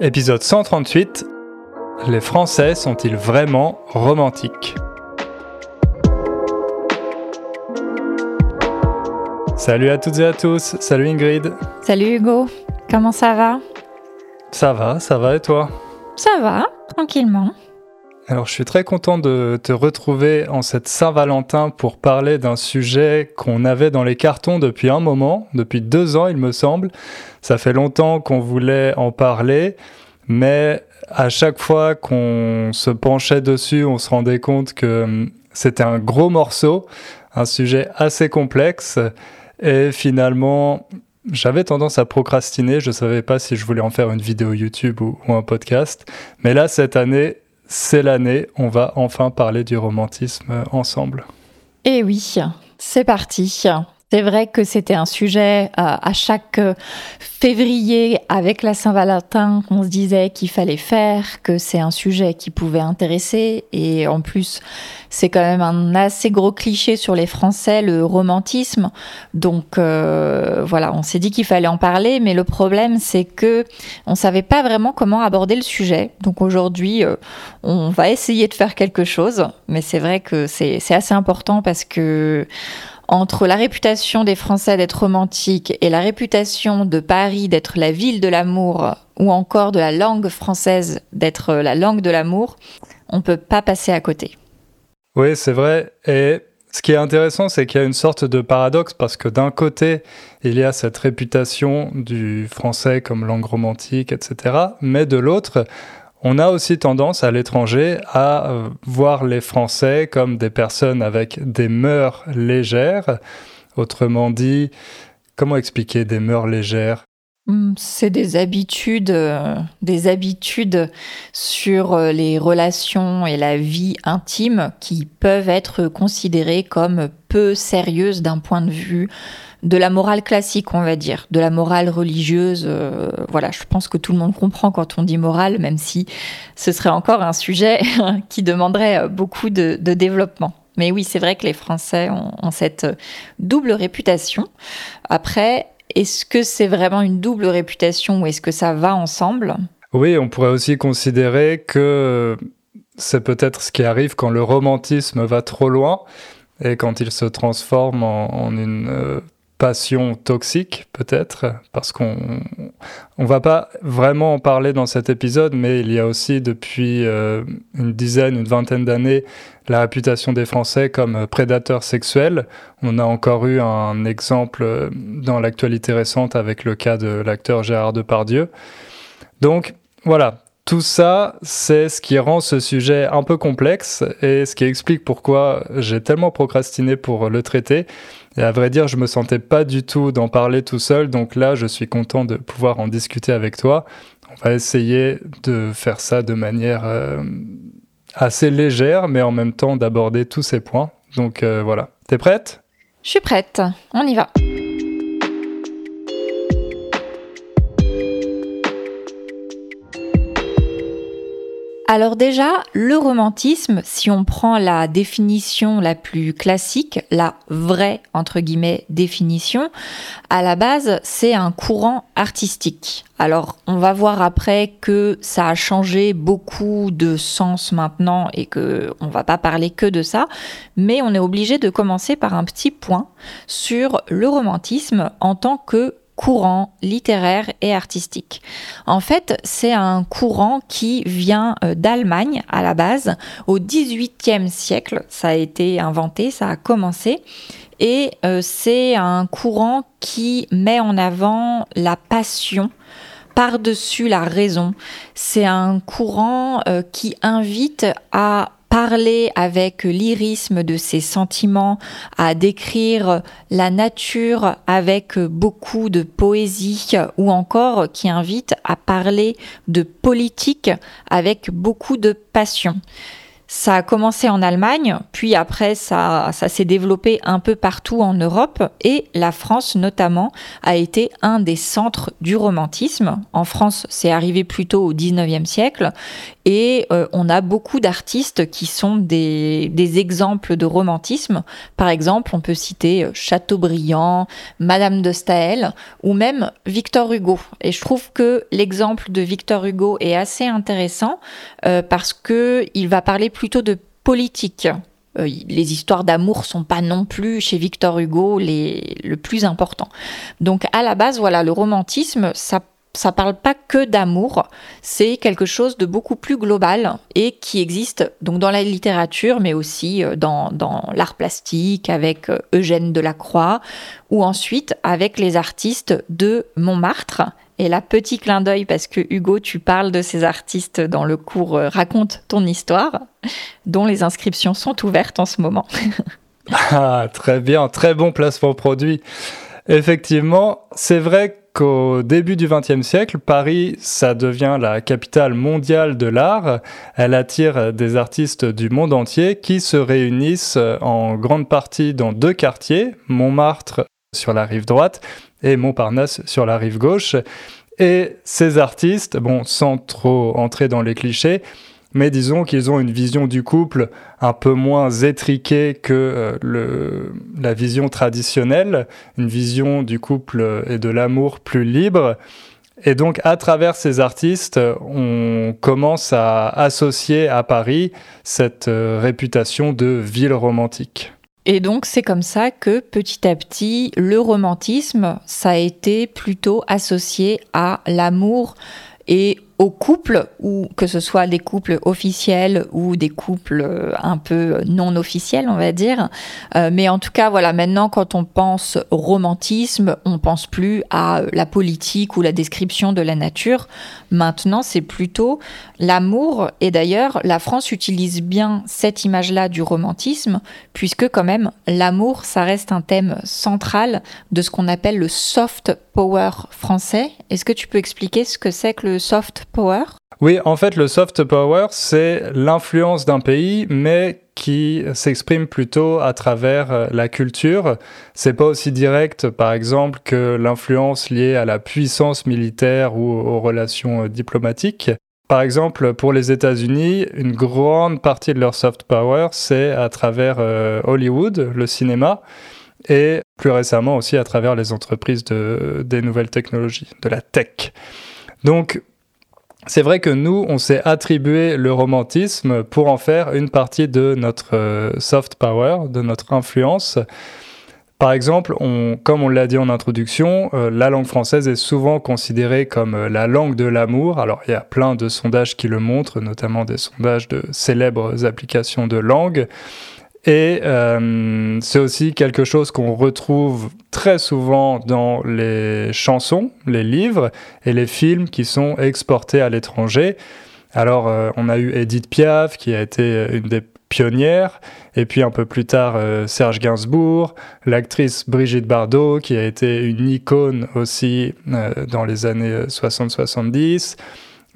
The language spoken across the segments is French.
Épisode 138 Les Français sont-ils vraiment romantiques? Salut à toutes et à tous, salut Ingrid. Salut Hugo, comment ça va? Ça va, ça va et toi? Ça va, tranquillement. Alors je suis très content de te retrouver en cette Saint-Valentin pour parler d'un sujet qu'on avait dans les cartons depuis un moment, depuis deux ans il me semble. Ça fait longtemps qu'on voulait en parler, mais à chaque fois qu'on se penchait dessus, on se rendait compte que hum, c'était un gros morceau, un sujet assez complexe, et finalement j'avais tendance à procrastiner, je ne savais pas si je voulais en faire une vidéo YouTube ou, ou un podcast, mais là cette année c'est l'année, on va enfin parler du romantisme ensemble. Eh oui, c'est parti. C'est vrai que c'était un sujet euh, à chaque euh, février avec la Saint-Valentin qu'on se disait qu'il fallait faire, que c'est un sujet qui pouvait intéresser. Et en plus, c'est quand même un assez gros cliché sur les Français, le romantisme. Donc euh, voilà, on s'est dit qu'il fallait en parler, mais le problème c'est que on savait pas vraiment comment aborder le sujet. Donc aujourd'hui, on va essayer de faire quelque chose, mais c'est vrai que c'est assez important parce que entre la réputation des Français d'être romantiques et la réputation de Paris d'être la ville de l'amour, ou encore de la langue française d'être la langue de l'amour, on ne peut pas passer à côté. Oui, c'est vrai. Et ce qui est intéressant, c'est qu'il y a une sorte de paradoxe parce que d'un côté, il y a cette réputation du français comme langue romantique, etc. Mais de l'autre, on a aussi tendance à l'étranger à euh, voir les Français comme des personnes avec des mœurs légères. Autrement dit, comment expliquer des mœurs légères? C'est des habitudes, euh, des habitudes sur euh, les relations et la vie intime qui peuvent être considérées comme peu sérieuses d'un point de vue de la morale classique, on va dire, de la morale religieuse. Euh, voilà, je pense que tout le monde comprend quand on dit morale, même si ce serait encore un sujet qui demanderait beaucoup de, développement. Mais oui, c'est vrai que les Français ont, cette double réputation. Après, est-ce que c'est vraiment une double réputation ou est-ce que ça va ensemble? Oui, on pourrait aussi considérer que c'est peut-être ce qui arrive quand le romantisme va trop loin et quand il se transforme en, une euh, passion toxique, peut-être, parce qu'on on va pas vraiment en parler dans cet épisode, mais il y a aussi depuis euh, une dizaine, une vingtaine d'années, la réputation des Français comme prédateurs sexuels. On a encore eu un exemple dans l'actualité récente avec le cas de l'acteur Gérard Depardieu. Donc voilà, tout ça, c'est ce qui rend ce sujet un peu complexe et ce qui explique pourquoi j'ai tellement procrastiné pour le traiter. Et à vrai dire, je me sentais pas du tout d'en parler tout seul, donc là, je suis content de pouvoir en discuter avec toi. On va essayer de faire ça de manière euh, assez légère, mais en même temps d'aborder tous ces points. Donc euh, voilà. T'es prête? Je suis prête. On y va. Alors déjà, le romantisme, si on prend la définition la plus classique, la vraie, entre guillemets, définition, à la base, c'est un courant artistique. Alors, on va voir après que ça a changé beaucoup de sens maintenant et que on va pas parler que de ça, mais on est obligé de commencer par un petit point sur le romantisme en tant que courant littéraire et artistique. En fait, c'est un courant qui vient euh, d'Allemagne à la base. Au XVIIIe siècle, ça a été inventé, ça a commencé. Et euh, c'est un courant qui met en avant la passion par-dessus la raison. C'est un courant euh, qui invite à parler avec lyrisme de ses sentiments, à décrire la nature avec beaucoup de poésie ou encore qui invite à parler de politique avec beaucoup de passion. Ça a commencé en Allemagne, puis après ça, ça s'est développé un peu partout en Europe et la France notamment a été un des centres du romantisme. En France, c'est arrivé plutôt au 19e siècle et euh, on a beaucoup d'artistes qui sont des, exemples de romantisme. Par exemple, on peut citer euh, Chateaubriand, Madame de Staël ou même Victor Hugo. Et je trouve que l'exemple de Victor Hugo est assez intéressant euh, parce que il va parler plutôt de politique. Euh, les histoires d'amour sont pas non plus chez Victor Hugo les, le plus important. Donc à la base, voilà, le romantisme, ça ça parle pas que d'amour, c'est quelque chose de beaucoup plus global et qui existe donc dans la littérature, mais aussi euh, dans, dans l'art plastique avec euh, Eugène Delacroix ou ensuite avec les artistes de Montmartre. Et là, petit clin d'œil parce que Hugo, tu parles de ces artistes dans le cours euh, Raconte ton histoire, dont les inscriptions sont ouvertes en ce moment. ah, très bien, très bon placement produit. Effectivement, c'est vrai qu'au début du XXe siècle, Paris, ça devient la capitale mondiale de l'art. Elle attire des artistes du monde entier qui se réunissent en grande partie dans deux quartiers, Montmartre sur la rive droite et Montparnasse sur la rive gauche. Et ces artistes, bon, sans trop entrer dans les clichés, mais disons qu'ils ont une vision du couple un peu moins étriquée que euh, la vision traditionnelle, une vision du couple et de l'amour plus libre. Et donc, à travers ces artistes, on commence à associer à Paris cette euh, réputation de ville romantique. Et donc c'est comme ça que petit à petit, le romantisme, ça a été plutôt associé à l'amour et au couple, ou que ce soit des couples officiels ou des couples euh, un peu non officiels, on va dire. Euh, mais en tout cas, voilà, maintenant, quand on pense romantisme, on pense plus à la politique ou la description de la nature. Maintenant, c'est plutôt l'amour. Et d'ailleurs, la France utilise bien cette image-là du romantisme, puisque quand même, l'amour, ça reste un thème central de ce qu'on appelle le soft power français. Est-ce que tu peux expliquer ce que c'est que le soft Oui, en fait, le soft power, c'est l'influence d'un pays, mais qui s'exprime plutôt à travers euh, la culture. C'est pas aussi direct, par exemple, que l'influence liée à la puissance militaire ou aux relations euh, diplomatiques. Par exemple, pour les États-Unis, une grande partie de leur soft power, c'est à travers euh, Hollywood, le cinéma, et plus récemment aussi à travers les entreprises de, des nouvelles technologies, de la tech. Donc, c'est vrai que nous, on s'est attribué le romantisme pour en faire une partie de notre euh, soft power, de notre influence. Par exemple, comme on l'a dit en introduction, euh, la langue française est souvent considérée comme euh, la langue de l'amour. Alors, il y a plein de sondages qui le montrent, notamment des sondages de célèbres applications de langue. Et euh, c'est aussi quelque chose qu'on retrouve très souvent dans les chansons, les livres et les films qui sont exportés à l'étranger. Alors, euh, on a eu Edith Piaf, qui a été une des pionnières, et puis un peu plus tard, euh, Serge Gainsbourg, l'actrice Brigitte Bardot, qui a été une icône aussi dans les années 60-70.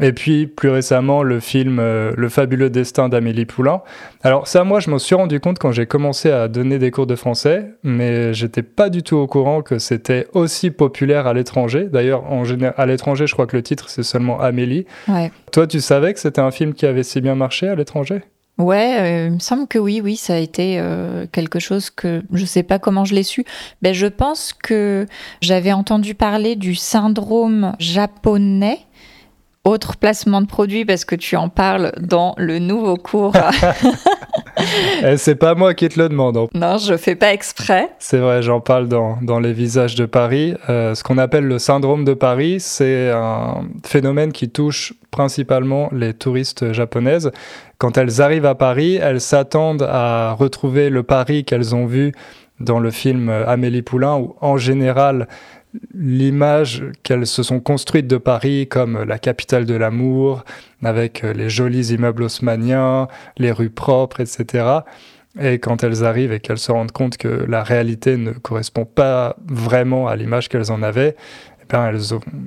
Et puis plus récemment le film euh, Le fabuleux destin d'Amélie Poulain. Alors ça moi je m'en suis rendu compte quand j'ai commencé à donner des cours de français, mais j'étais pas du tout au courant que c'était aussi populaire à l'étranger. D'ailleurs à l'étranger je crois que le titre c'est seulement Amélie. Ouais. Toi tu savais que c'était un film qui avait si bien marché à l'étranger? Ouais, euh, il me semble que oui, oui, ça a été euh, quelque chose que je sais pas comment je l'ai su. Ben, je pense que j'avais entendu parler du syndrome japonais autre placement de produit parce que tu en parles dans le nouveau cours. Eh, c'est pas moi qui te le demande. Hein. Non, je fais pas exprès. C'est vrai, j'en parle dans, dans, Les visages de Paris. Euh, ce qu'on appelle le syndrome de Paris, c'est un phénomène qui touche principalement les touristes japonaises. Quand elles arrivent à Paris, elles s'attendent à retrouver le Paris qu'elles ont vu dans le film Amélie Poulain, où en général, l'image qu'elles se sont construites de Paris comme la capitale de l'amour, avec euh, les jolis immeubles haussmanniens, les rues propres, etc. Et quand elles arrivent et qu'elles se rendent compte que la réalité ne correspond pas vraiment à l'image qu'elles en avaient, ben,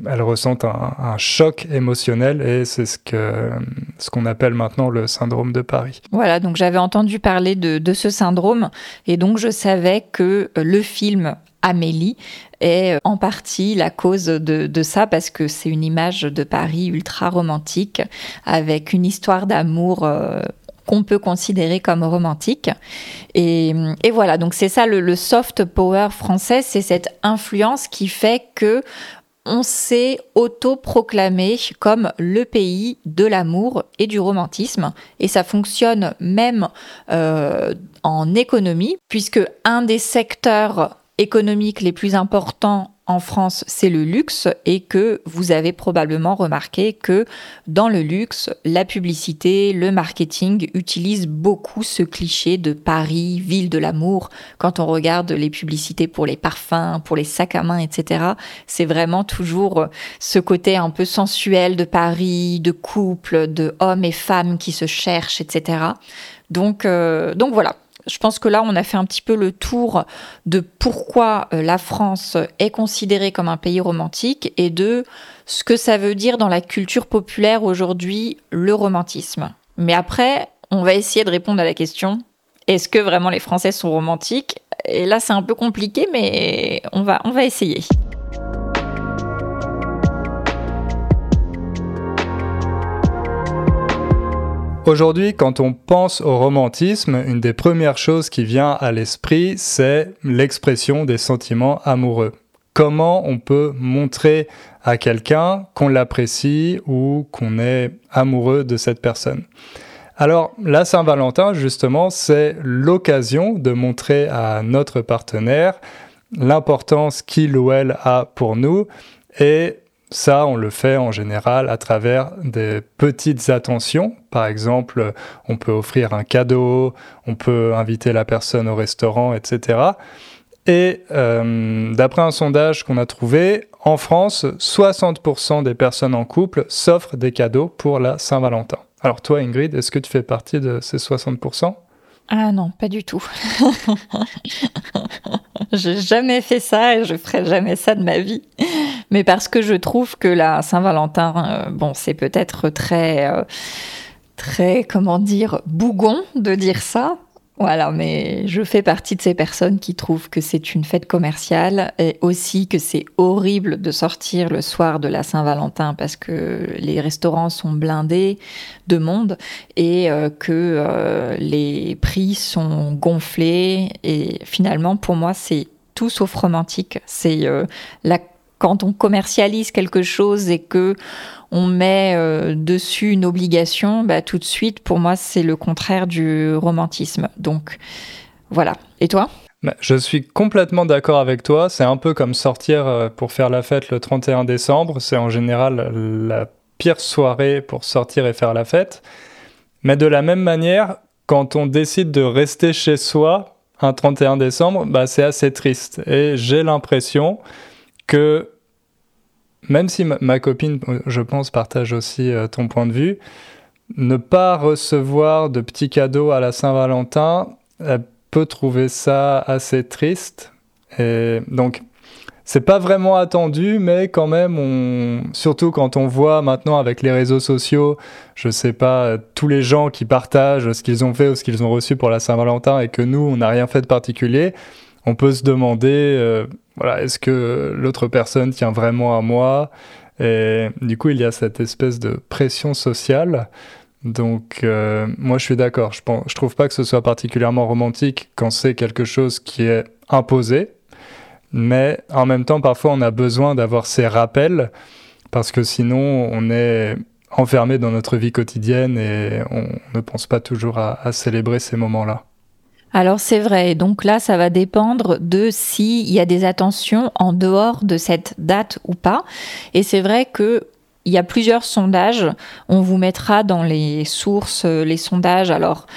elles, ressentent un, choc émotionnel et c'est ce qu'on ce qu'on appelle maintenant le syndrome de Paris. Voilà, donc j'avais entendu parler de, de, ce syndrome et donc je savais que le film Amélie est en partie la cause de, ça parce que c'est une image de Paris ultra romantique avec une histoire d'amour euh, qu'on peut considérer comme romantique. Et, voilà, donc c'est ça le, soft power français, c'est cette influence qui fait que on s'est auto-proclamé comme le pays de l'amour et du romantisme. Et ça fonctionne même euh, en économie, puisque un des secteurs économiques les plus importants en France, c'est le luxe et que vous avez probablement remarqué que dans le luxe, la publicité, le marketing utilisent beaucoup ce cliché de Paris, ville de l'amour. Quand on regarde les publicités pour les parfums, pour les sacs à main, etc., c'est vraiment toujours ce côté un peu sensuel de Paris, de couple, de hommes et femmes qui se cherchent, etc. Donc, euh, donc voilà, je pense que là, on a fait un petit peu le tour de pourquoi euh, la France est considérée comme un pays romantique et de ce que ça veut dire dans la culture populaire aujourd'hui, le romantisme. Mais après, on va essayer de répondre à la question, est-ce que vraiment les Français sont romantiques? Et là, c'est un peu compliqué, mais on va, on va essayer. Aujourd'hui, quand on pense au romantisme, une des premières choses qui vient à l'esprit, c'est l'expression des sentiments amoureux. Comment on peut montrer à quelqu'un qu'on l'apprécie ou qu'on est amoureux de cette personne? Alors, la Saint-Valentin, justement, c'est l'occasion de montrer à notre partenaire l'importance qu'il ou elle a pour nous et ça, on le fait en général à travers des petites attentions. Par exemple, on peut offrir un cadeau, on peut inviter la personne au restaurant, etc. Et euh, d'après un sondage qu'on a trouvé, en France, 60% des personnes en couple s'offrent des cadeaux pour la Saint-Valentin. Alors toi, Ingrid, est-ce que tu fais partie de ces 60% ah non, pas du tout. J'ai jamais fait ça et je ferai jamais ça de ma vie. Mais parce que je trouve que la Saint-Valentin, euh, bon, c'est peut-être très, euh, très, comment dire, bougon de dire ça, voilà, mais je fais partie de ces personnes qui trouvent que c'est une fête commerciale et aussi que c'est horrible de sortir le soir de la Saint-Valentin parce que les restaurants sont blindés de monde et euh, que les prix sont gonflés. Et finalement, pour moi, c'est tout sauf romantique. C'est la quand on commercialise quelque chose et que on met euh, dessus une obligation, bah, tout de suite, pour moi, c'est le contraire du romantisme. Donc, voilà. Et toi? Bah, je suis complètement d'accord avec toi. C'est un peu comme sortir euh, pour faire la fête le 31 décembre. C'est en général la pire soirée pour sortir et faire la fête. Mais de la même manière, quand on décide de rester chez soi un 31 décembre, bah, c'est assez triste. Et j'ai l'impression que même si ma, copine, je pense, partage aussi euh, ton point de vue, ne pas recevoir de petits cadeaux à la Saint-Valentin, elle peut trouver ça assez triste. Et donc, c'est pas vraiment attendu, mais quand même, surtout quand on voit maintenant avec les réseaux sociaux, je sais pas, tous les gens qui partagent ce qu'ils ont fait ou ce qu'ils ont reçu pour la Saint-Valentin et que nous, on n'a rien fait de particulier, on peut se demander, euh, voilà, est-ce que l'autre personne tient vraiment à moi? Et du coup, il y a cette espèce de pression sociale. Donc, euh, moi, je suis d'accord. Je, ne je trouve pas que ce soit particulièrement romantique quand c'est quelque chose qui est imposé. Mais en même temps, parfois, on a besoin d'avoir ces rappels parce que sinon, on est enfermé dans notre vie quotidienne et on ne pense pas toujours à célébrer ces moments-là. Alors c'est vrai, donc là ça va dépendre de s'il y a des attentions en dehors de cette date ou pas. Et c'est vrai que il y a plusieurs sondages. On vous mettra dans les sources les sondages. Alors,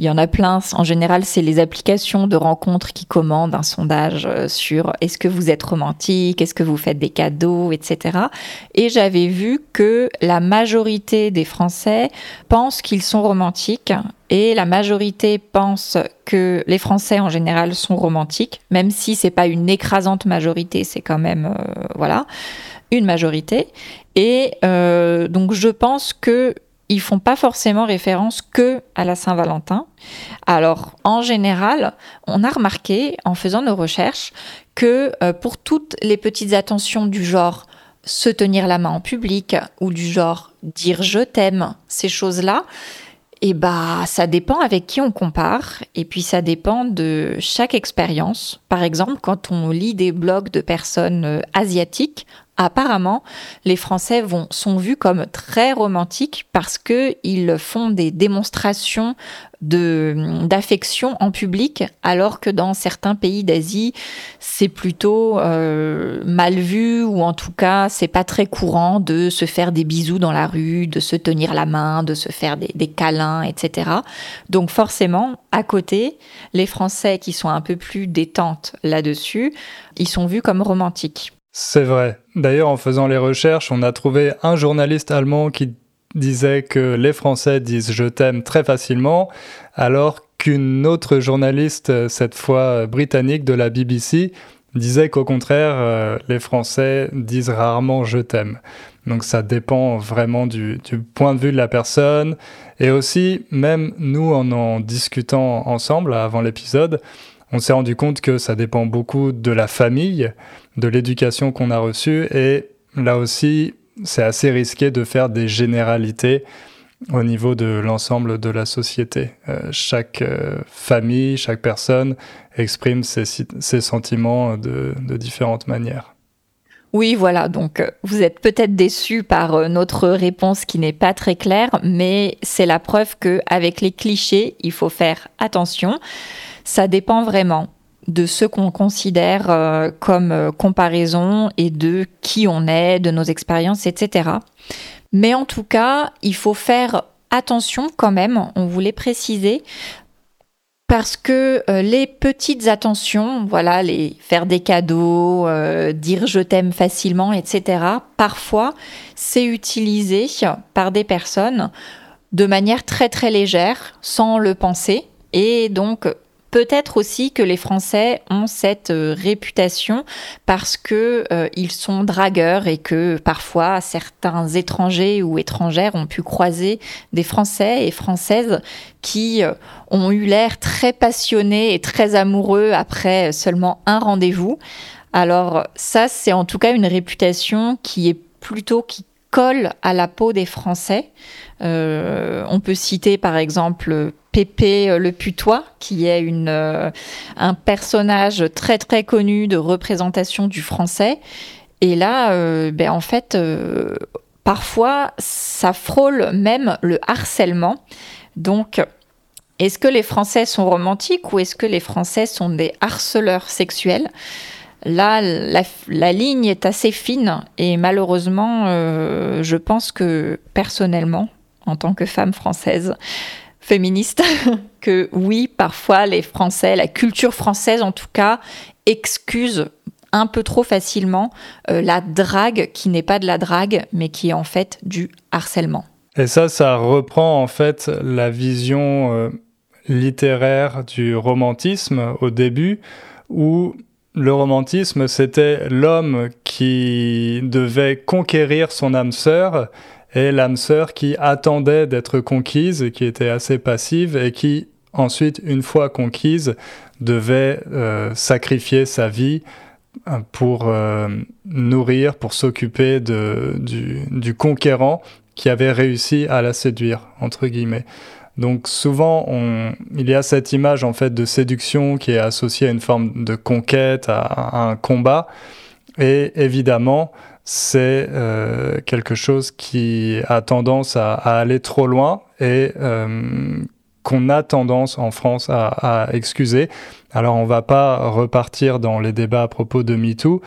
il y en a plein. En général, c'est les applications de rencontres qui commandent un sondage euh, sur est-ce que vous êtes romantique, est-ce que vous faites des cadeaux, etc. Et j'avais vu que la majorité des Français pensent qu'ils sont romantiques et la majorité pense que les Français en général sont romantiques, même si c'est pas une écrasante majorité, c'est quand même euh, voilà. une majorité. Et euh, donc je pense que ils font pas forcément référence que à la Saint-Valentin. Alors, en général, on a remarqué, en faisant nos recherches, que euh, pour toutes les petites attentions du genre se tenir la main en public ou du genre dire je t'aime, ces choses-là, eh bah, ça dépend avec qui on compare, et puis ça dépend de chaque expérience. Par exemple, quand on lit des blogs de personnes euh, asiatiques, apparemment, les Français sont vus comme très romantiques parce qu'ils font des démonstrations d'affection en public, alors que dans certains pays d'Asie, c'est plutôt euh, mal vu ou en tout cas, c'est pas très courant de se faire des bisous dans la rue, de se tenir la main, de se faire des, des câlins, etc. Donc forcément, à côté, les Français qui sont un peu plus détentes là-dessus, ils sont vus comme romantiques. C'est vrai. D'ailleurs, en faisant les recherches, on a trouvé un journaliste allemand qui disait que les Français disent je t'aime très facilement, alors qu'une autre journaliste, cette fois britannique de la BBC, disait qu'au contraire, euh, les Français disent rarement je t'aime. Donc ça dépend vraiment du, point de vue de la personne. Et aussi, même nous, en en discutant ensemble avant l'épisode, on s'est rendu compte que ça dépend beaucoup de la famille, de l'éducation qu'on a reçue. Et là aussi, c'est assez risqué de faire des généralités au niveau de l'ensemble de la société. Euh, chaque euh, famille, chaque personne exprime ses, sentiments de, de, différentes manières. Oui, voilà, donc euh, vous êtes peut-être déçus par notre réponse qui n'est pas très claire, mais c'est la preuve qu'avec les clichés, il faut faire attention. Ça dépend vraiment de ce qu'on considère euh, comme euh, comparaison et de qui on est, de nos expériences, etc. Mais en tout cas, il faut faire attention quand même, on voulait préciser, parce que euh, les petites attentions, voilà, les faire des cadeaux, dire je t'aime facilement, etc., parfois c'est utilisé par des personnes de manière très très légère, sans le penser, et donc Peut-être aussi que les Français ont cette euh, réputation parce que euh, ils sont dragueurs et que parfois certains étrangers ou étrangères ont pu croiser des Français et Françaises qui euh, ont eu l'air très passionnés et très amoureux après seulement un rendez-vous. Alors ça, c'est en tout cas une réputation qui est plutôt qui colle à la peau des Français. on peut citer par exemple Pépé euh, le Putois, qui est euh, un personnage très très connu de représentation du français. Et là, euh, ben, en fait, parfois, ça frôle même le harcèlement. Donc, est-ce que les Français sont romantiques ou est-ce que les Français sont des harceleurs sexuels? Là, la, ligne est assez fine et malheureusement, je pense que personnellement, en tant que femme française, féministe que oui, parfois les Français, la culture française en tout cas, excuse un peu trop facilement euh, la drague qui n'est pas de la drague, mais qui est en fait du harcèlement. Et ça, ça reprend en fait la vision euh, littéraire du romantisme au début, où le romantisme, c'était l'homme qui devait conquérir son âme sœur et l'âme sœur qui attendait d'être conquise, qui était assez passive et qui ensuite, une fois conquise, devait euh, sacrifier sa vie euh, pour euh, nourrir, pour s'occuper du, du, conquérant qui avait réussi à la séduire, entre guillemets. Donc souvent, on, il y a cette image en fait de séduction qui est associée à une forme de conquête, à, un combat. Et évidemment, c'est euh, quelque chose qui a tendance à, aller trop loin et euh, qu'on a tendance en France à, excuser. Alors on va pas repartir dans les débats à propos de MeToo,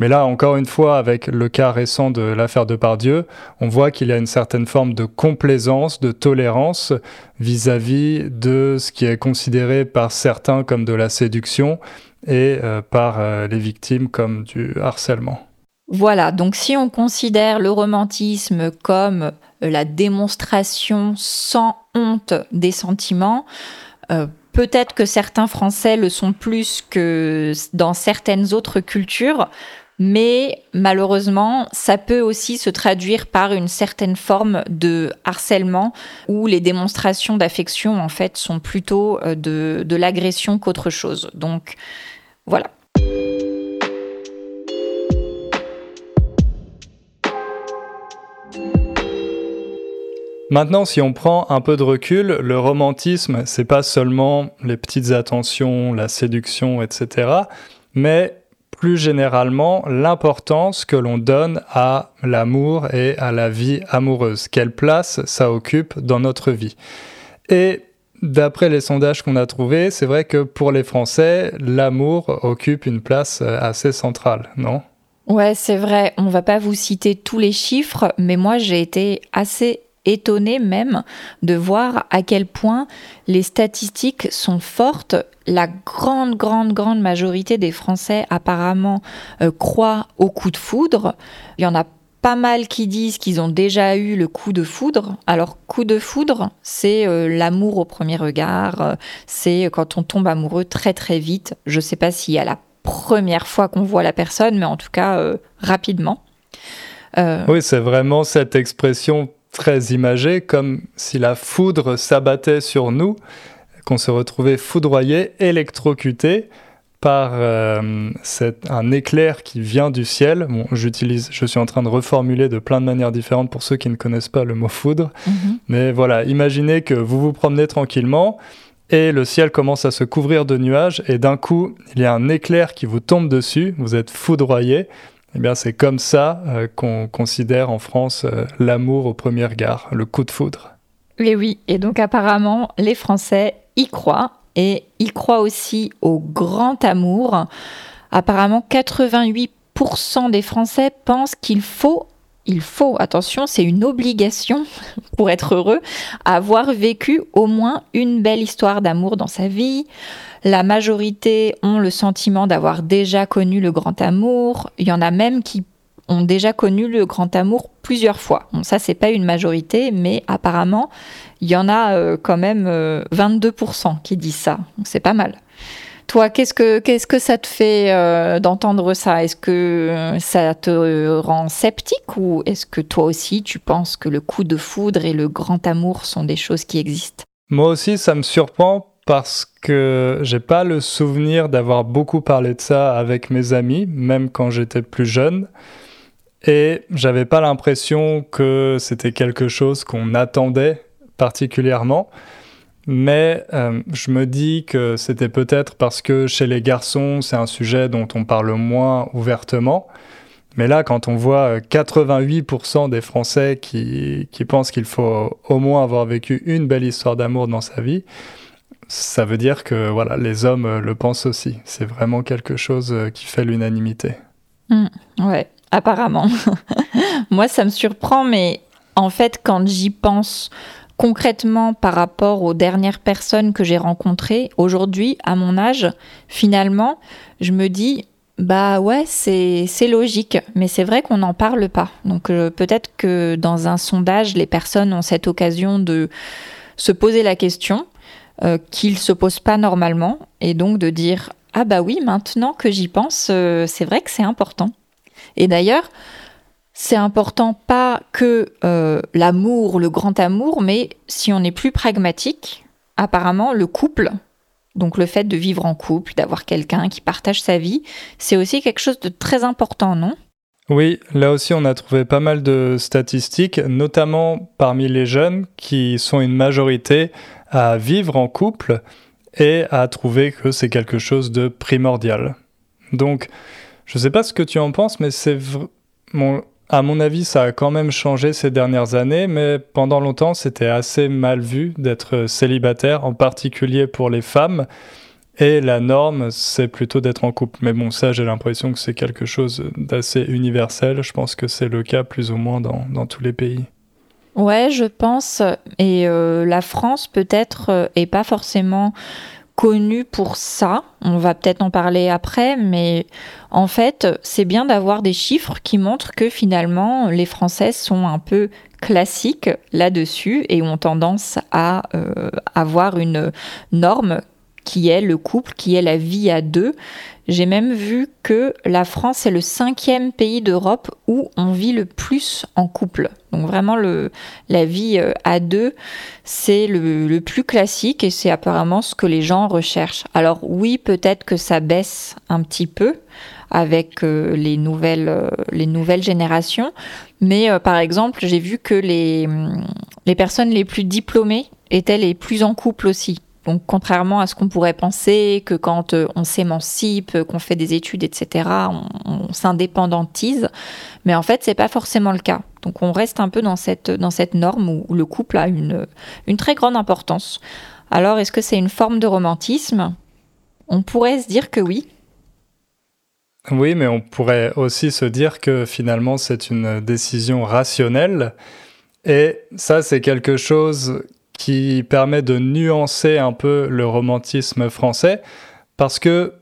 mais là encore une fois avec le cas récent de l'affaire de Pardieu, on voit qu'il y a une certaine forme de complaisance, de tolérance vis-à-vis de ce qui est considéré par certains comme de la séduction et euh, par les victimes comme du harcèlement. Voilà, donc si on considère le romantisme comme euh, la démonstration sans honte des sentiments, euh, peut-être que certains Français le sont plus que dans certaines autres cultures, Mais malheureusement, ça peut aussi se traduire par une certaine forme de harcèlement où les démonstrations d'affection, en fait, sont plutôt euh, de, de l'agression qu'autre chose. Donc, voilà. Maintenant, si on prend un peu de recul, le romantisme, c'est pas seulement les petites attentions, la séduction, etc., mais plus généralement l'importance que l'on donne à l'amour et à la vie amoureuse. Quelle place ça occupe dans notre vie. Et d'après les sondages qu'on a trouvés, c'est vrai que pour les Français, l'amour occupe une place assez centrale, non? Ouais, c'est vrai. On va pas vous citer tous les chiffres, mais moi j'ai été assez étonné même de voir à quel point les statistiques sont fortes. La grande, grande, grande majorité des Français apparemment euh, croient au coup de foudre. Il y en a pas mal qui disent qu'ils ont déjà eu le coup de foudre. Alors, coup de foudre, c'est euh, l'amour au premier regard, euh, c'est quand on tombe amoureux très très vite. Je ne sais pas y a la première fois qu'on voit la personne, mais en tout cas rapidement. Oui, c'est vraiment cette expression très imagé, comme si la foudre s'abattait sur nous, qu'on se retrouvait foudroyé, électrocuté par euh, un éclair qui vient du ciel. Bon, j'utilise, je suis en train de reformuler de plein de manières différentes pour ceux qui ne connaissent pas le mot foudre. Mhm. Mais voilà, imaginez que vous vous promenez tranquillement et le ciel commence à se couvrir de nuages et d'un coup, il y a un éclair qui vous tombe dessus, vous êtes foudroyé eh bien, c'est comme ça euh, qu'on considère en France euh, l'amour au premier regard, le coup de foudre. Et oui, et donc apparemment, les Français y croient et y croient aussi au grand amour. Apparemment, 88% des Français pensent qu'il faut il faut, attention, c'est une obligation pour être heureux, avoir vécu au moins une belle histoire d'amour dans sa vie. La majorité ont le sentiment d'avoir déjà connu le grand amour. Il y en a même qui ont déjà connu le grand amour plusieurs fois. Bon, ça, c'est pas une majorité, mais apparemment, il y en a euh, quand même 22% euh, qui disent ça. C'est pas mal. Toi, qu'est-ce que, ça te fait euh, d'entendre ça? Est-ce que euh, ça te rend sceptique ou est-ce que toi aussi tu penses que le coup de foudre et le grand amour sont des choses qui existent? Moi aussi, ça me surprend parce que j'ai pas le souvenir d'avoir beaucoup parlé de ça avec mes amis, même quand j'étais plus jeune. Et j'avais pas l'impression que c'était quelque chose qu'on attendait particulièrement. Mais euh, je me dis que c'était peut-être parce que chez les garçons, c'est un sujet dont on parle moins ouvertement. Mais là, quand on voit 88% euh, des Français qui, qui pensent qu'il faut au moins avoir vécu une belle histoire d'amour dans sa vie, ça veut dire que voilà, les hommes euh, le pensent aussi. C'est vraiment quelque chose qui fait l'unanimité. Mmh, ouais, apparemment. Moi, ça me surprend, mais en fait, quand j'y pense concrètement par rapport aux dernières personnes que j'ai rencontrées, aujourd'hui, à mon âge, finalement, je me dis, bah ouais, c'est logique, mais c'est vrai qu'on n'en parle pas. Donc euh, peut-être que dans un sondage, les personnes ont cette occasion de se poser la question euh, qu'ils ne se posent pas normalement, et donc de dire, ah bah oui, maintenant que j'y pense, euh, c'est vrai que c'est important. Et d'ailleurs, c'est important pas que euh, l'amour, le grand amour, mais si on est plus pragmatique, apparemment le couple, donc le fait de vivre en couple, d'avoir quelqu'un qui partage sa vie, c'est aussi quelque chose de très important, non? Oui, là aussi on a trouvé pas mal de statistiques, notamment parmi les jeunes qui sont une majorité à vivre en couple et à trouver que c'est quelque chose de primordial. Donc, je ne sais pas ce que tu en penses, mais c'est à mon avis, ça a quand même changé ces dernières années, mais pendant longtemps, c'était assez mal vu d'être célibataire, en particulier pour les femmes. Et la norme, c'est plutôt d'être en couple. Mais bon, ça, j'ai l'impression que c'est quelque chose d'assez universel. Je pense que c'est le cas plus ou moins dans, dans tous les pays. Ouais, je pense. Et euh, la France, peut-être, euh, est pas forcément connu pour ça. On va peut-être en parler après, mais en fait, c'est bien d'avoir des chiffres qui montrent que finalement, les Françaises sont un peu classiques là-dessus et ont tendance à euh, avoir une norme qui est le couple, qui est la vie à deux. J'ai même vu que la France est le cinquième pays d'Europe où on vit le plus en couple. Donc vraiment, la vie euh, à deux, c'est le, plus classique et c'est apparemment ce que les gens recherchent. Alors oui, peut-être que ça baisse un petit peu avec euh, les, nouvelles, euh, les nouvelles générations, mais par exemple, j'ai vu que les, les personnes les plus diplômées étaient les plus en couple aussi. Donc, contrairement à ce qu'on pourrait penser, que quand euh, on s'émancipe, qu'on fait des études, etc., on, s'indépendantise, mais en fait, c'est pas forcément le cas. Donc, on reste un peu dans cette, dans cette norme où, le couple a une, une très grande importance. Alors, est-ce que c'est une forme de romantisme? On pourrait se dire que oui. Oui, mais on pourrait aussi se dire que finalement, c'est une décision rationnelle. Et ça, c'est quelque chose qui permet de nuancer un peu le romantisme français, parce que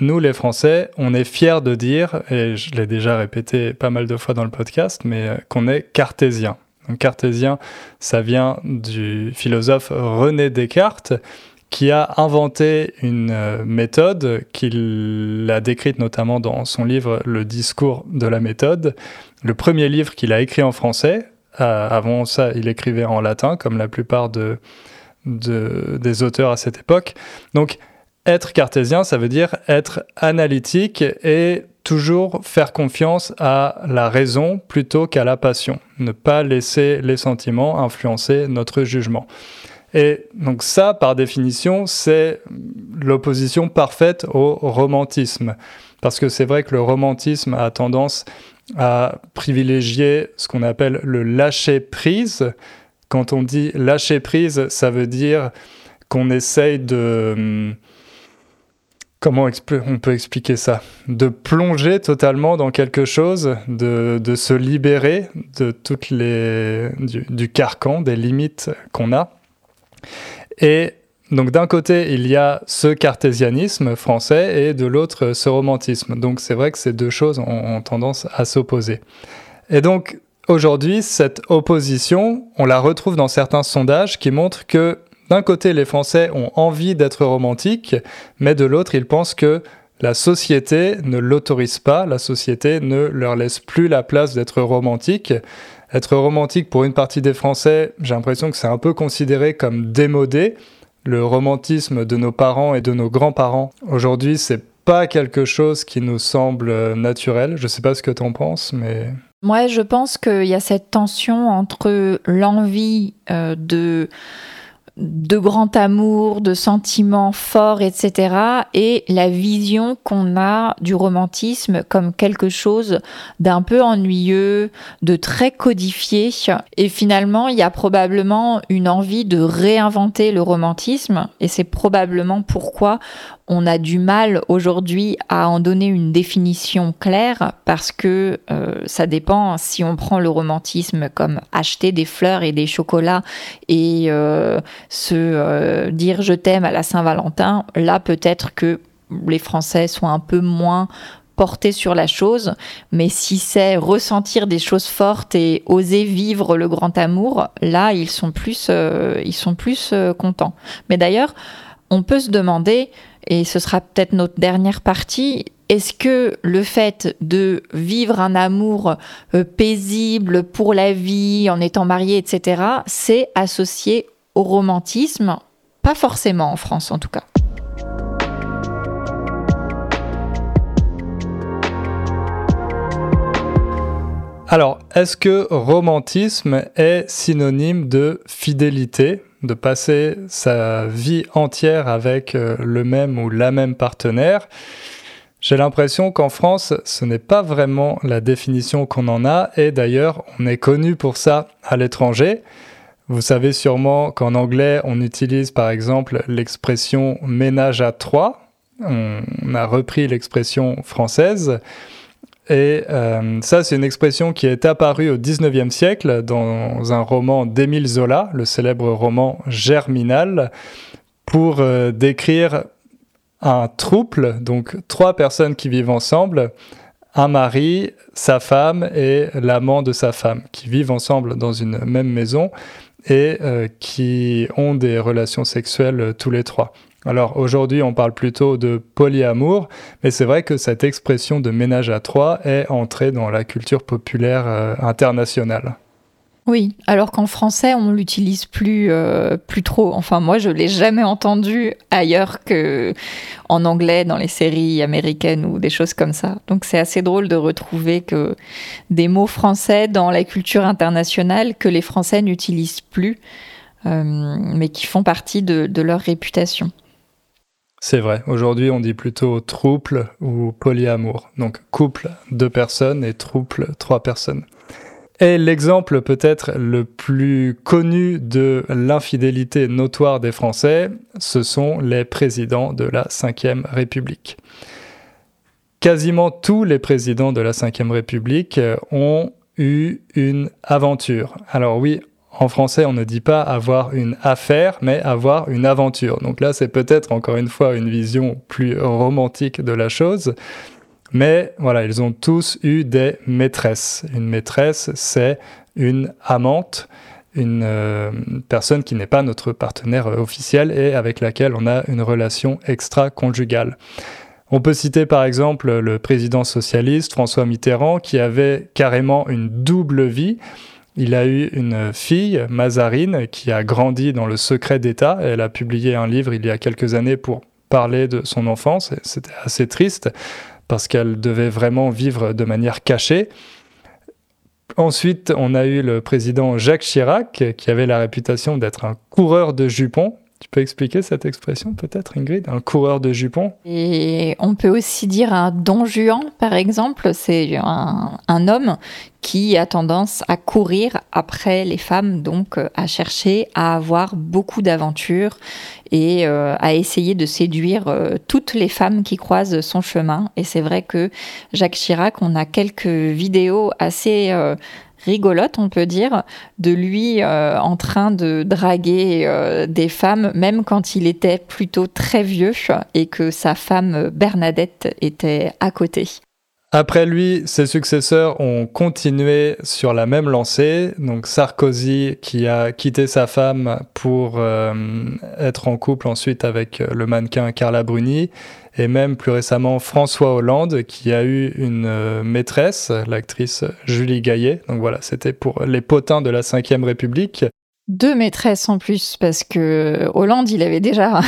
nous, les Français, on est fiers de dire, et je l'ai déjà répété pas mal de fois dans le podcast, mais euh, qu'on est cartésien. Donc, cartésien, ça vient du philosophe René Descartes, qui a inventé une euh, méthode qu'il a décrite notamment dans son livre Le discours de la méthode, le premier livre qu'il a écrit en français, euh, avant ça, il écrivait en latin, comme la plupart de, des auteurs à cette époque. Donc, être cartésien, ça veut dire être analytique et toujours faire confiance à la raison plutôt qu'à la passion. Ne pas laisser les sentiments influencer notre jugement. Et donc ça, par définition, c'est l'opposition parfaite au romantisme. Parce que c'est vrai que le romantisme a tendance à privilégier ce qu'on appelle le lâcher prise. Quand on dit lâcher prise, ça veut dire qu'on essaye de... Hum, comment on peut expliquer ça? De plonger totalement dans quelque chose, de, se libérer de toutes les du carcan, des limites qu'on a. Et donc d'un côté, il y a ce cartésianisme français et de l'autre, ce romantisme. Donc c'est vrai que ces deux choses ont, tendance à s'opposer. Et donc aujourd'hui, cette opposition, on la retrouve dans certains sondages qui montrent que d'un côté, les Français ont envie d'être romantiques, mais de l'autre, ils pensent que la société ne l'autorise pas, la société ne leur laisse plus la place d'être romantique. Être romantique pour une partie des Français, j'ai l'impression que c'est un peu considéré comme démodé le romantisme de nos parents et de nos grands-parents. Aujourd'hui, c'est pas quelque chose qui nous semble euh, naturel. Je sais pas ce que tu en penses, mais. Moi, je pense qu'il y a cette tension entre l'envie euh, de de grand amour, de sentiments forts, etc. Et la vision qu'on a du romantisme comme quelque chose d'un peu ennuyeux, de très codifié. Et finalement, il y a probablement une envie de réinventer le romantisme. Et c'est probablement pourquoi on a du mal aujourd'hui à en donner une définition claire parce que euh, ça dépend si on prend le romantisme comme acheter des fleurs et des chocolats et euh, se euh, dire je t'aime à la Saint-Valentin, là peut-être que les Français sont un peu moins portés sur la chose, mais si c'est ressentir des choses fortes et oser vivre le grand amour, là ils sont plus, ils sont plus contents. Mais d'ailleurs, on peut se demander et ce sera peut-être notre dernière partie, est-ce que le fait de vivre un amour euh, paisible pour la vie, en étant marié, etc., c'est associé au romantisme Pas forcément en France en tout cas. Alors, est-ce que romantisme est synonyme de fidélité de passer sa vie entière avec euh, le même ou la même partenaire? J'ai l'impression qu'en France, ce n'est pas vraiment la définition qu'on en a, et d'ailleurs, on est connu pour ça à l'étranger. Vous savez sûrement qu'en anglais, on utilise par exemple l'expression ménage à trois. On a repris l'expression française. Et euh, ça, c'est une expression qui est apparue au 19e siècle dans un roman d'Émile Zola, le célèbre roman Germinal, pour euh, décrire un trouble, donc trois personnes qui vivent ensemble, un mari, sa femme et l'amant de sa femme, qui vivent ensemble dans une même maison et euh, qui ont des relations sexuelles tous les trois. Alors aujourd'hui, on parle plutôt de polyamour, mais c'est vrai que cette expression de ménage à trois est entrée dans la culture populaire euh, internationale. Oui, alors qu'en français, on l'utilise plus, euh, plus trop. Enfin, moi, je l'ai jamais entendu ailleurs que en anglais, dans les séries américaines ou des choses comme ça. Donc, c'est assez drôle de retrouver que des mots français dans la culture internationale que les Français n'utilisent plus, euh, mais qui font partie de, leur réputation. C'est vrai. Aujourd'hui, on dit plutôt trouble ou polyamour. Donc, couple, deux personnes et trouble, trois personnes. Et l'exemple peut-être le plus connu de l'infidélité notoire des Français, ce sont les présidents de la Ve République. Quasiment tous les présidents de la Ve République ont eu une aventure. Alors oui, en français, on ne dit pas avoir une affaire, mais avoir une aventure. Donc là, c'est peut-être encore une fois une vision plus romantique de la chose. Mais voilà, ils ont tous eu des maîtresses. Une maîtresse, c'est une amante, une euh, personne qui n'est pas notre partenaire euh, officiel et avec laquelle on a une relation extra-conjugale. On peut citer par exemple le président socialiste François Mitterrand qui avait carrément une double vie. Il a eu une fille, Mazarine, qui a grandi dans le secret d'État. Elle a publié un livre il y a quelques années pour parler de son enfance. C'était assez triste parce qu'elle devait vraiment vivre de manière cachée. Ensuite, on a eu le président Jacques Chirac, qui avait la réputation d'être un coureur de jupons. Tu peux expliquer cette expression peut-être, Ingrid? Un coureur de jupons? Et on peut aussi dire un don Juan, par exemple. C'est un, homme qui a tendance à courir après les femmes, donc euh, à chercher à avoir beaucoup d'aventures et euh, à essayer de séduire euh, toutes les femmes qui croisent son chemin. Et c'est vrai que Jacques Chirac, on a quelques vidéos assez rigolote, on peut dire, de lui euh, en train de draguer euh, des femmes, même quand il était plutôt très vieux et que sa femme Bernadette était à côté. Après lui, ses successeurs ont continué sur la même lancée. Donc Sarkozy, qui a quitté sa femme pour euh, être en couple ensuite avec le mannequin Carla Bruni, et même plus récemment François Hollande qui a eu une euh, maîtresse, l'actrice Julie Gaillet. Donc voilà, c'était pour les potins de la Ve République. Deux maîtresses en plus, parce que Hollande, il avait déjà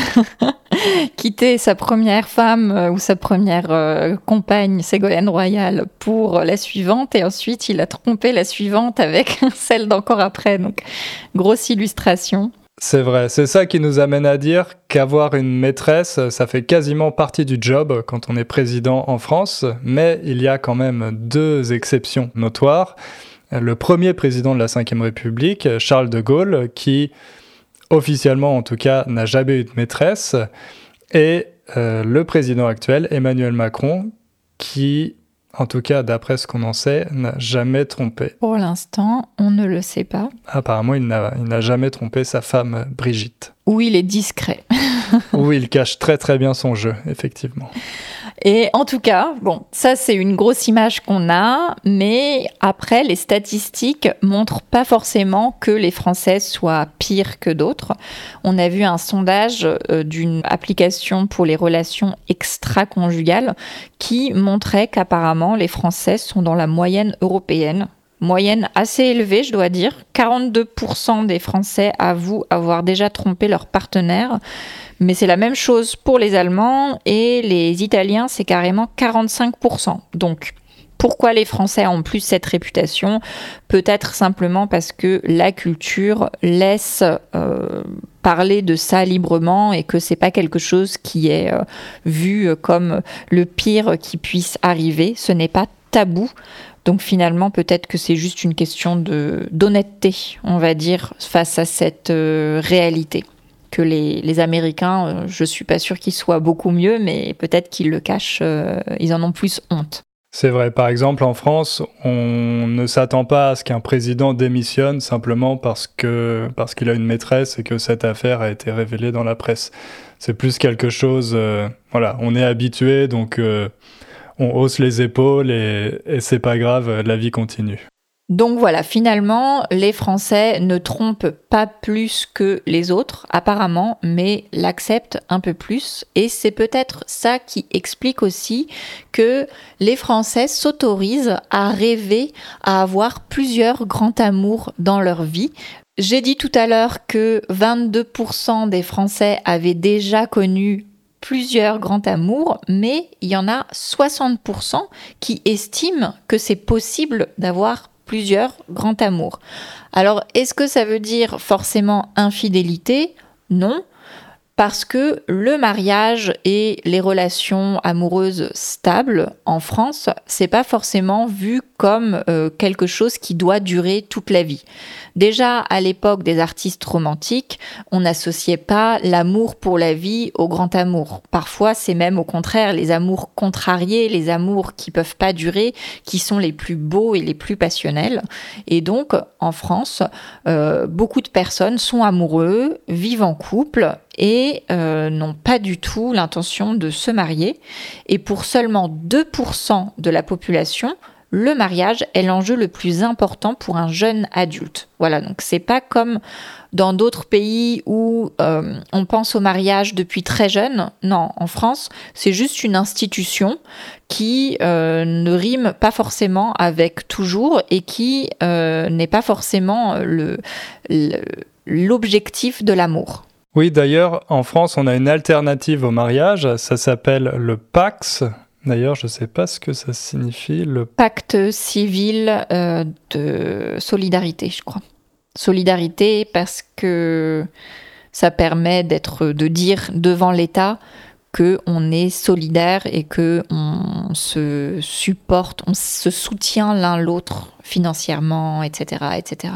quitté sa première femme euh, ou sa première euh, compagne, Ségolène Royal, pour la suivante, et ensuite il a trompé la suivante avec celle d'encore après. Donc, grosse illustration. C'est vrai, c'est ça qui nous amène à dire qu'avoir une maîtresse, ça fait quasiment partie du job quand on est président en France, mais il y a quand même deux exceptions notoires. Le premier président de la Ve République, Charles de Gaulle, qui officiellement en tout cas n'a jamais eu de maîtresse, et euh, le président actuel, Emmanuel Macron, qui en tout cas d'après ce qu'on en sait, n'a jamais trompé. Pour l'instant, on ne le sait pas. Apparemment, il n'a jamais trompé sa femme Brigitte. Ou il est discret. Ou il cache très très bien son jeu, effectivement. Et en tout cas, bon, ça c'est une grosse image qu'on a, mais après, les statistiques montrent pas forcément que les Français soient pires que d'autres. On a vu un sondage euh, d'une application pour les relations extra-conjugales qui montrait qu'apparemment les Français sont dans la moyenne européenne moyenne assez élevée, je dois dire. 42% des Français avouent avoir déjà trompé leur partenaire. Mais c'est la même chose pour les Allemands et les Italiens, c'est carrément 45%. Donc, pourquoi les Français ont plus cette réputation? Peut-être simplement parce que la culture laisse euh, parler de ça librement et que c'est pas quelque chose qui est euh, vu comme le pire qui puisse arriver. Ce n'est pas tabou. Donc finalement, peut-être que c'est juste une question de d'honnêteté, on va dire, face à cette euh, réalité que les, Américains, je euh, je suis pas sûr qu'ils soient beaucoup mieux, mais peut-être qu'ils le cachent, euh, ils en ont plus honte. C'est vrai, par exemple en France, on ne s'attend pas à ce qu'un président démissionne simplement parce que parce qu'il a une maîtresse et que cette affaire a été révélée dans la presse. C'est plus quelque chose, euh, voilà, on est habitué, donc on hausse les épaules et, c'est pas grave, la vie continue. Donc voilà, finalement, les Français ne trompent pas plus que les autres, apparemment, mais l'acceptent un peu plus. Et c'est peut-être ça qui explique aussi que les Français s'autorisent à rêver à avoir plusieurs grands amours dans leur vie. J'ai dit tout à l'heure que 22% des Français avaient déjà connu plusieurs grands amours, mais il y en a 60% qui estiment que c'est possible d'avoir plusieurs grands amours. Alors, est-ce que ça veut dire forcément infidélité? Non, parce que le mariage et les relations amoureuses stables en France, c'est pas forcément vu comme euh, quelque chose qui doit durer toute la vie. Déjà à l'époque des artistes romantiques, on n'associait pas l'amour pour la vie au grand amour. Parfois, c'est même au contraire les amours contrariés, les amours qui peuvent pas durer, qui sont les plus beaux et les plus passionnels. Et donc, en France, euh, beaucoup de personnes sont amoureux, vivent en couple et euh, n'ont pas du tout l'intention de se marier. Et pour seulement 2% de la population, le mariage est l'enjeu le plus important pour un jeune adulte. Voilà, donc c'est pas comme dans d'autres pays où euh, on pense au mariage depuis très jeune. Non, en France, c'est juste une institution qui euh, ne rime pas forcément avec toujours et qui n'est pas forcément l'objectif de l'amour. Oui, d'ailleurs, en France, on a une alternative au mariage, ça s'appelle le Pax. D'ailleurs, je ne sais pas ce que ça signifie. Le pacte civil euh, de solidarité, je crois. Solidarité parce que ça permet de dire devant l'État que on est solidaire et que on se supporte, on se soutient l'un l'autre financièrement, etc., etc.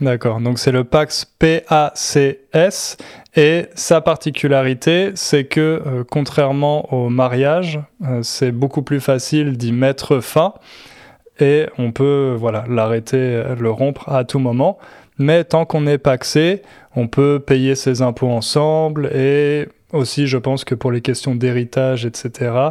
D'accord, donc c'est le PAX PACS et sa particularité, c'est que euh, contrairement au mariage, euh, c'est beaucoup plus facile d'y mettre fin et on peut voilà l'arrêter, le rompre à tout moment. Mais tant qu'on est paxé, on peut payer ses impôts ensemble et aussi, je pense que pour les questions d'héritage, etc., euh,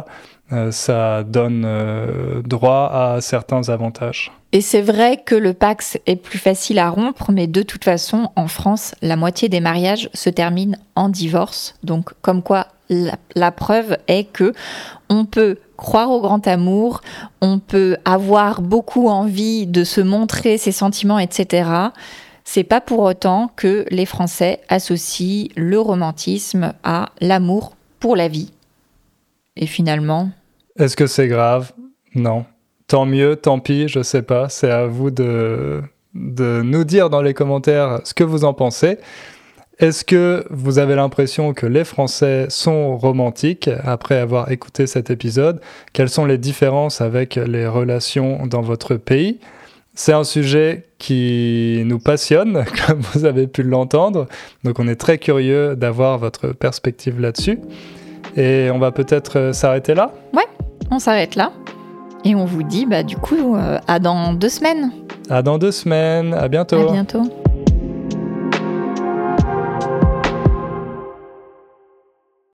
ça donne euh, droit à certains avantages. Et c'est vrai que le Pax est plus facile à rompre, mais de toute façon, en France, la moitié des mariages se terminent en divorce. Donc, comme quoi, la, preuve est que on peut croire au grand amour, on peut avoir beaucoup envie de se montrer ses sentiments, etc. C'est pas pour autant que les Français associent le romantisme à l'amour pour la vie. Et finalement, est-ce que c'est grave? Non. Tant mieux, tant pis, je sais pas. C'est à vous de, de nous dire dans les commentaires ce que vous en pensez. Est-ce que vous avez l'impression que les Français sont romantiques après avoir écouté cet épisode? Quelles sont les différences avec les relations dans votre pays? C'est un sujet qui nous passionne, comme vous avez pu l'entendre. Donc on est très curieux d'avoir votre perspective là-dessus. Et on va peut-être euh, s'arrêter là? Ouais on s'arrête là. Et on vous dit, bah, du coup, euh, à dans deux semaines. À dans deux semaines. À bientôt. À bientôt.